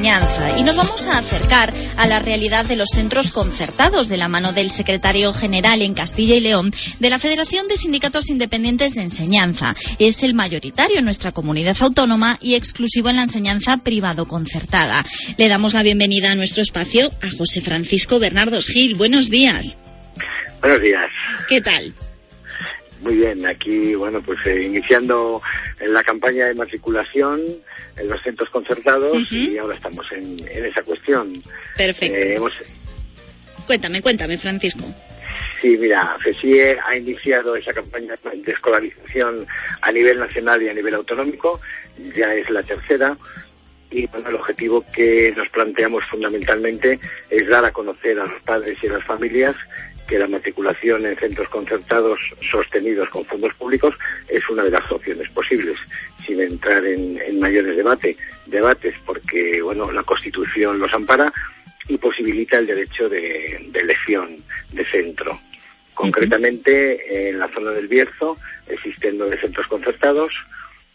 Enseñanza y nos vamos a acercar a la realidad de los centros concertados de la mano del secretario general en Castilla y León de la Federación de Sindicatos Independientes de Enseñanza. Es el mayoritario en nuestra comunidad autónoma y exclusivo en la enseñanza privado concertada. Le damos la bienvenida a nuestro espacio a José Francisco Bernardos Gil. Buenos días. Buenos días. ¿Qué tal? Muy bien, aquí, bueno, pues eh, iniciando la campaña de matriculación en los centros concertados y ahora estamos en, esa cuestión. Perfecto. Eh, cuéntame, cuéntame, Francisco. Sí, mira, FESIE ha iniciado esa campaña de escolarización a nivel nacional y a nivel autonómico, ya es la tercera, y bueno, el objetivo que nos planteamos fundamentalmente es dar a conocer a los padres y a las familias que la matriculación en centros concertados sostenidos con fondos públicos es una de las opciones posibles, sin entrar en, mayores debate, debates, porque bueno, la Constitución los ampara y posibilita el derecho de, elección de centro. Concretamente, en la zona del Bierzo existen nueve centros concertados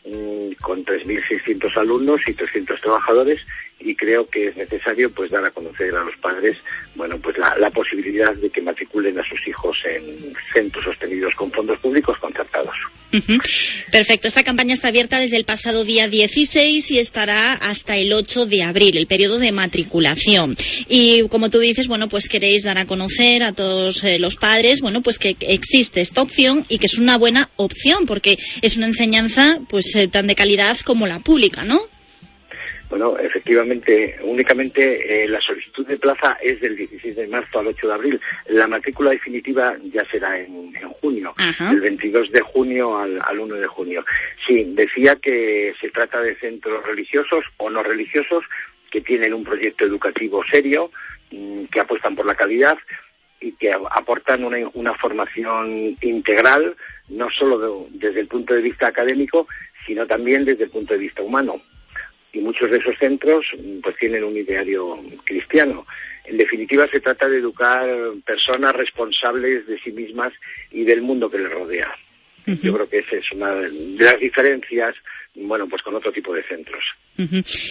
mm, con 3.600 alumnos y 300 trabajadores y creo que es necesario pues dar a conocer a los padres bueno pues la, posibilidad de que matriculen a sus hijos en centros sostenidos con fondos públicos concertados. Perfecto, esta campaña está abierta desde el pasado día 16 y estará hasta el 8 de abril, el periodo de matriculación. Y como tú dices, bueno, pues queréis dar a conocer a todos eh, los padres, bueno, pues que existe esta opción y que es una buena opción porque es una enseñanza pues eh, tan de calidad como la pública, ¿no? Bueno, efectivamente, únicamente eh, la solicitud de plaza es del 16 de marzo al 8 de abril. La matrícula definitiva ya será en, junio, del 22 de junio al, 1 de junio. Sí, decía que se trata de centros religiosos o no religiosos que tienen un proyecto educativo serio, mm, que apuestan por la calidad y que aportan una, una formación integral, no solo desde el punto de vista académico, sino también desde el punto de vista humano y muchos de esos centros pues tienen un ideario cristiano. En definitiva, se trata de educar personas responsables de sí mismas y del mundo que les rodea. Yo creo que esa es una de las diferencias, bueno, pues con otro tipo de centros.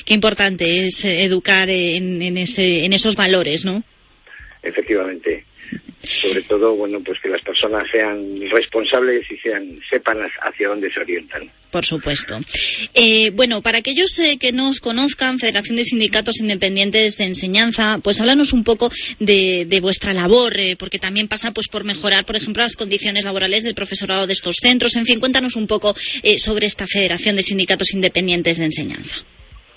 Qué importante es eh, educar en, en, ese, en esos valores, ¿no? Efectivamente sobre todo bueno pues que las personas sean responsables y sean sepan hacia dónde se orientan por supuesto. Eh, bueno para aquellos eh, que nos conozcan Federación de Sindicatos Independientes de Enseñanza pues háblanos un poco de, vuestra labor eh, porque también pasa pues por mejorar por ejemplo las condiciones laborales del profesorado de estos centros. En fin cuéntanos un poco sobre esta Federación de Sindicatos Independientes de Enseñanza.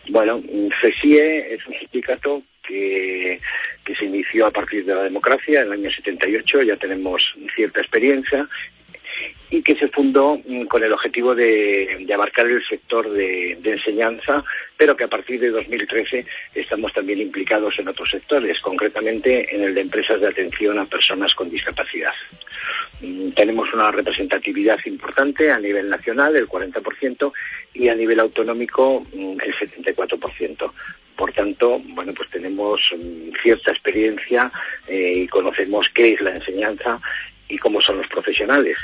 Bueno FESIE es un sindicato que que se inició a partir de la democracia en el año 78, ya tenemos cierta experiencia, y que se fundó mm, con el objetivo de, abarcar el sector de, enseñanza, pero que a partir de 2013 estamos también implicados en otros sectores, concretamente en el de empresas de atención a personas con discapacidad. Mm, tenemos una representatividad importante a nivel nacional, el 40%, y a nivel autonómico, mm, el 74%. Por tanto, bueno, pues tenemos cierta experiencia eh, y conocemos qué es la enseñanza y cómo son los profesionales,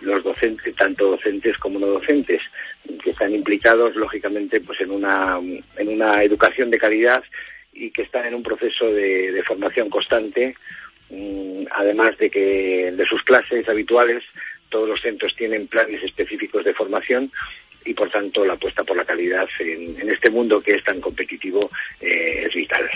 los docentes, tanto docentes como no docentes, que están implicados lógicamente pues en una en una educación de calidad y que están en un proceso de, formación constante, mm, además de que de sus clases habituales todos los centros tienen planes específicos de formación y por tanto la apuesta por la calidad en, este mundo que es tan competitivo eh, es vital.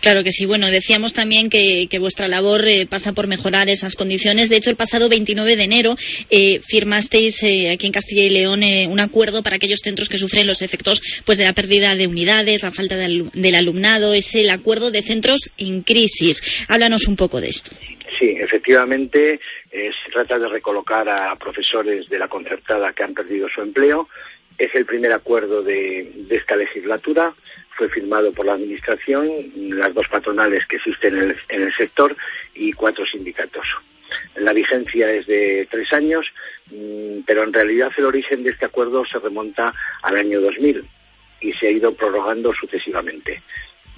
Claro que sí. Bueno, decíamos también que, vuestra labor eh, pasa por mejorar esas condiciones. De hecho, el pasado 29 de enero eh, firmasteis aquí en Castilla y León un acuerdo para aquellos centros que sufren los efectos pues de la pérdida de unidades, la falta del alumnado. Es el acuerdo de centros en crisis. Háblanos un poco de esto. Sí, efectivamente, eh, se trata de recolocar a profesores de la concertada que han perdido su empleo. Es el primer acuerdo de, esta legislatura. Fue firmado por la Administración, las dos patronales que existen en el, sector y cuatro sindicatos. La vigencia es de tres años, mm, pero en realidad el origen de este acuerdo se remonta al año 2000 y se ha ido prorrogando sucesivamente.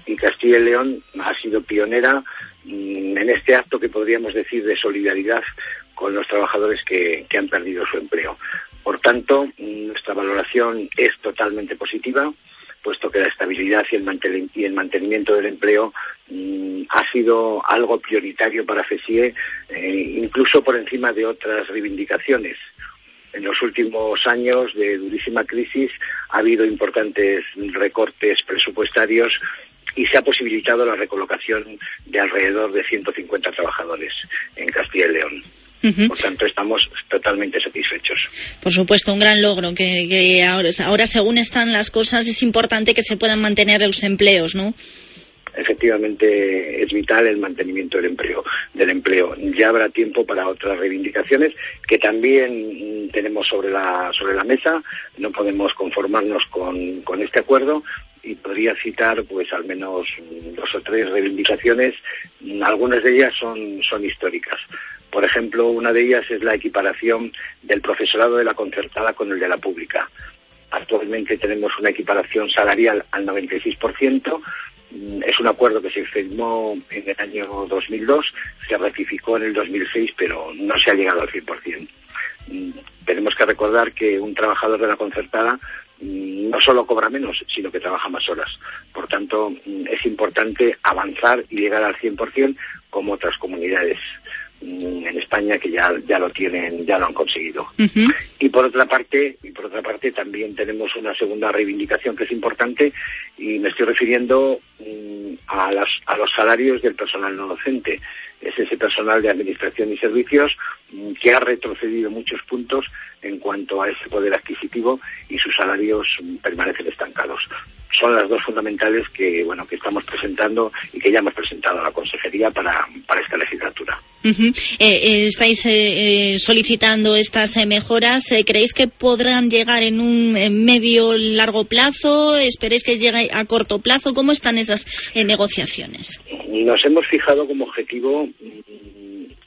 Y Castilla y León ha sido pionera Mm, en este acto que podríamos decir de solidaridad con los trabajadores que, han perdido su empleo. Por tanto, mm, nuestra valoración es totalmente positiva, puesto que la estabilidad y el, mantenimiento del empleo mm, ha sido algo prioritario para FESIE, eh, incluso por encima de otras reivindicaciones. En los últimos años de durísima crisis ha habido importantes recortes presupuestarios y se ha posibilitado la recolocación de alrededor de 150 trabajadores en Castilla y León. Por tanto, estamos totalmente satisfechos. Por supuesto, un gran logro que, ahora, ahora, según están las cosas, es importante que se puedan mantener los empleos, ¿no? efectivamente es vital el mantenimiento del empleo del empleo ya habrá tiempo para otras reivindicaciones que también tenemos sobre la sobre la mesa no podemos conformarnos con, con este acuerdo y podría citar pues al menos dos o tres reivindicaciones. Algunas de ellas son, son históricas. Por ejemplo, una de ellas es la equiparación del profesorado de la concertada con el de la pública. Actualmente tenemos una equiparación salarial al 96%. Es un acuerdo que se firmó en el año 2002, se ratificó en el 2006, pero no se ha llegado al 100%. Tenemos que recordar que un trabajador de la concertada Mm, no solo cobra menos, sino que trabaja más horas. Por tanto, mm, es importante avanzar y llegar al 100% como otras comunidades mm, en España que ya, ya lo tienen, ya lo han conseguido. Y por otra parte, y por otra parte también tenemos una segunda reivindicación que es importante y me estoy refiriendo a, las, a los salarios del personal no docente. Es ese personal de administración y servicios que ha retrocedido muchos puntos en cuanto a ese poder adquisitivo y sus salarios permanecen estancados. Son las dos fundamentales que bueno que estamos presentando y que ya hemos presentado a la consejería para, para esta legislatura. Eh, eh, estáis eh, solicitando estas mejoras. ¿Creéis que podrán llegar en un medio largo plazo? ¿Esperéis que llegue a corto plazo? ¿Cómo están negociaciones? Nos hemos fijado como objetivo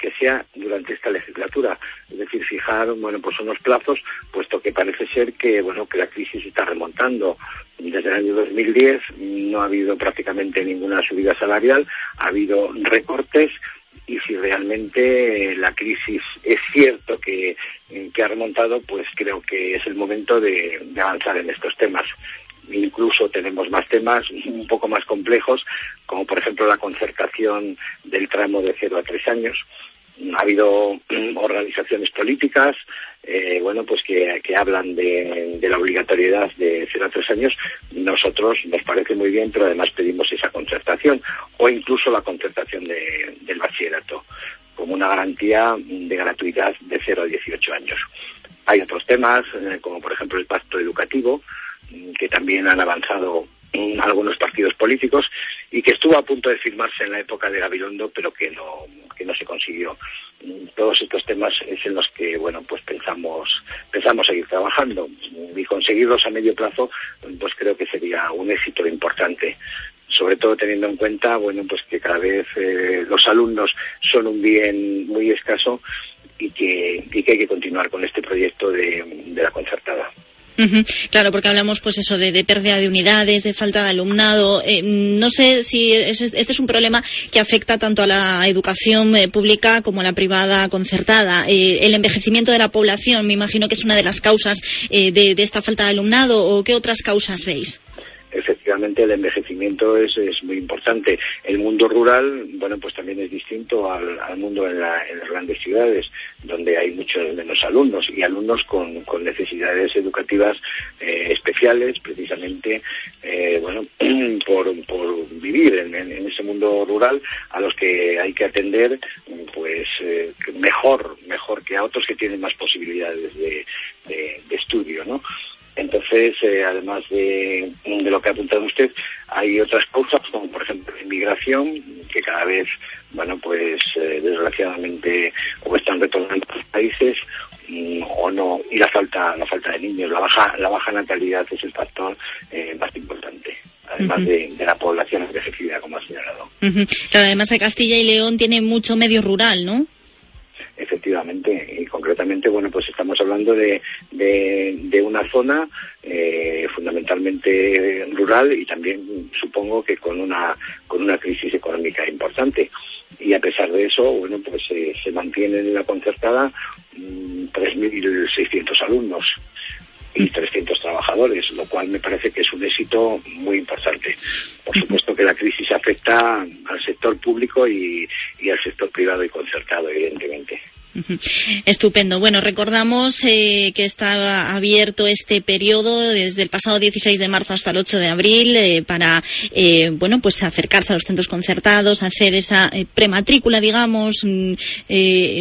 que sea durante esta legislatura, es decir, fijar bueno pues unos plazos, puesto que parece ser que bueno que la crisis está remontando. Desde el año 2010 no ha habido prácticamente ninguna subida salarial, ha habido recortes y si realmente la crisis es cierto que, ha remontado, pues creo que es el momento de avanzar en estos temas incluso tenemos más temas un poco más complejos, como por ejemplo la concertación del tramo de cero a tres años, ha habido organizaciones políticas, eh, bueno, pues que, hablan de, la obligatoriedad de 0 a 3 años. Nosotros nos parece muy bien, pero además pedimos esa concertación o incluso la concertación del bachillerato como una garantía de gratuidad de 0 a 18 años. Hay otros temas, eh, como por ejemplo el pacto educativo, que también han avanzado algunos partidos políticos y que estuvo a punto de firmarse en la época de Gabilondo, pero que no, que no se consiguió. Todos estos temas es en los que, bueno, pues pensamos, pensamos seguir trabajando y conseguirlos a medio plazo, pues creo que sería un éxito importante sobre todo teniendo en cuenta, bueno, pues que cada vez eh, los alumnos son un bien muy escaso y que, y que hay que continuar con este proyecto de la concertada. Claro, porque hablamos pues eso de, pérdida de unidades, de falta de alumnado. Eh, no sé si este es un problema que afecta tanto a la educación eh, pública como a la privada concertada. Eh, el envejecimiento de la población, me imagino que es una de las causas de, de esta falta de alumnado. ¿O qué otras causas veis? Efectivamente el envejecimiento es, es, muy importante. El mundo rural, bueno, pues también es distinto al, mundo en, las grandes ciudades, donde hay muchos menos alumnos y alumnos con, necesidades educativas eh, especiales, precisamente, eh, bueno, por, vivir en, ese mundo rural, a los que hay que atender, pues eh, mejor, mejor que a otros que tienen más posibilidades de, de, de estudio, ¿no? Entonces, eh, además de, lo que ha apuntado usted, hay otras causas, como por ejemplo la inmigración, que cada vez, bueno, pues desgraciadamente o están retornando a los países mm, o no y la falta la falta de niños la baja la baja natalidad es el factor más importante además de, la población envejecida, como ha señalado. además de Castilla y León tiene mucho medio rural, ¿no? Efectivamente, concretamente, bueno, pues estamos hablando de, de, una zona eh, fundamentalmente rural y también supongo que con una, con una crisis económica importante. Y a pesar de eso, bueno, pues eh, se mantienen en la concertada 3.600 mm, alumnos y 300 trabajadores, lo cual me parece que es un éxito muy importante. Por supuesto que la crisis afecta al sector público y, y al sector privado y concertado, evidentemente. Estupendo. Bueno, recordamos eh, que está abierto este periodo desde el pasado 16 de marzo hasta el 8 de abril eh, para, eh, bueno, pues acercarse a los centros concertados, hacer esa prematrícula, digamos, mm,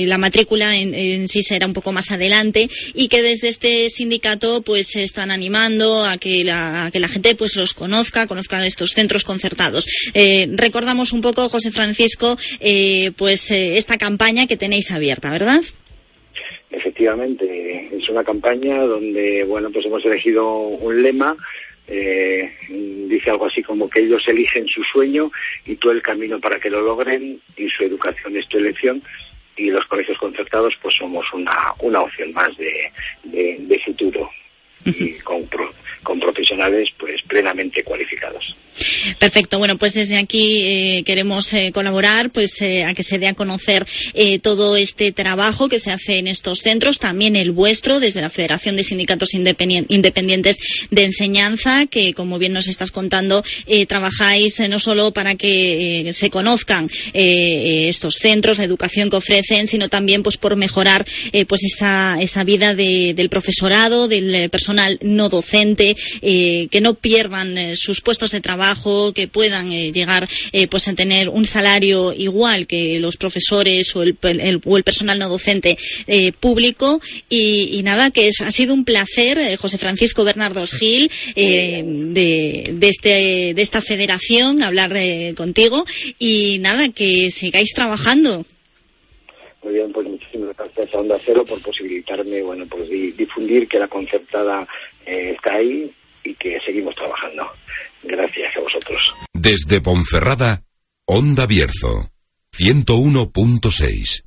la matrícula en, sí será un poco más adelante y que desde este sindicato pues se están animando a que la, que la gente pues los conozca, conozca estos centros concertados. recordamos un poco, José Francisco, pues esta campaña que tenéis abierta, ¿verdad? Efectivamente, es una campaña donde, bueno, pues hemos elegido un lema, eh, dice algo así como que ellos eligen su sueño y tú el camino para que lo logren y su educación es tu elección. Y los colegios concertados pues somos una, una opción más de, de, futuro y con, con profesionales pues plenamente cualificados. Perfecto. Bueno, pues desde aquí eh, queremos eh, colaborar pues eh, a que se dé a conocer todo este trabajo que se hace en estos centros, también el vuestro desde la Federación de Sindicatos Independientes de Enseñanza, que como bien nos estás contando, trabajáis no solo para que se conozcan estos centros, la educación que ofrecen, sino también pues por mejorar pues esa, esa vida del profesorado, del personal no docente, que no pierdan sus puestos de trabajo que puedan eh, llegar eh, pues a tener un salario igual que los profesores o el, o el personal no docente eh, público y, nada que ha sido un placer José Francisco Bernardos Gil de, de, este, de esta federación hablar contigo y nada que sigáis trabajando. Muy bien, pues muchísimas gracias a Onda Cero por posibilitarme, bueno, pues difundir que la concertada está ahí y que seguimos trabajando. Gracias a vosotros. Desde Ponferrada, Onda Bierzo, 101.6.